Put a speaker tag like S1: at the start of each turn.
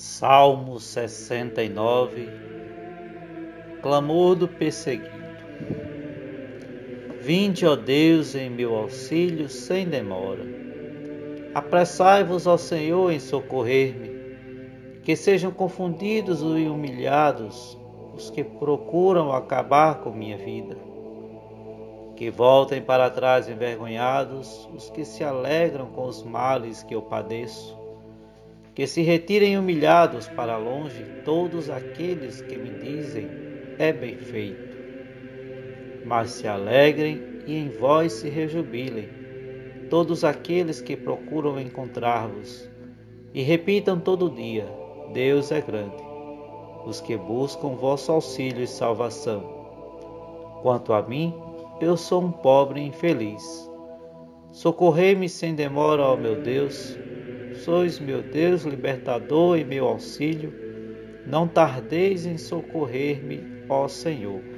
S1: Salmo 69 Clamor do perseguido Vinde, ó Deus, em meu auxílio sem demora. Apressai-vos, ó Senhor, em socorrer-me. Que sejam confundidos e humilhados os que procuram acabar com minha vida. Que voltem para trás envergonhados os que se alegram com os males que eu padeço que se retirem humilhados para longe todos aqueles que me dizem é bem feito. Mas se alegrem e em vós se rejubilem todos aqueles que procuram encontrar-vos e repitam todo dia: Deus é grande. Os que buscam vosso auxílio e salvação. Quanto a mim, eu sou um pobre infeliz. Socorrei-me sem demora, ó meu Deus sois meu Deus libertador e meu auxílio, não tardeis em socorrer-me, ó Senhor.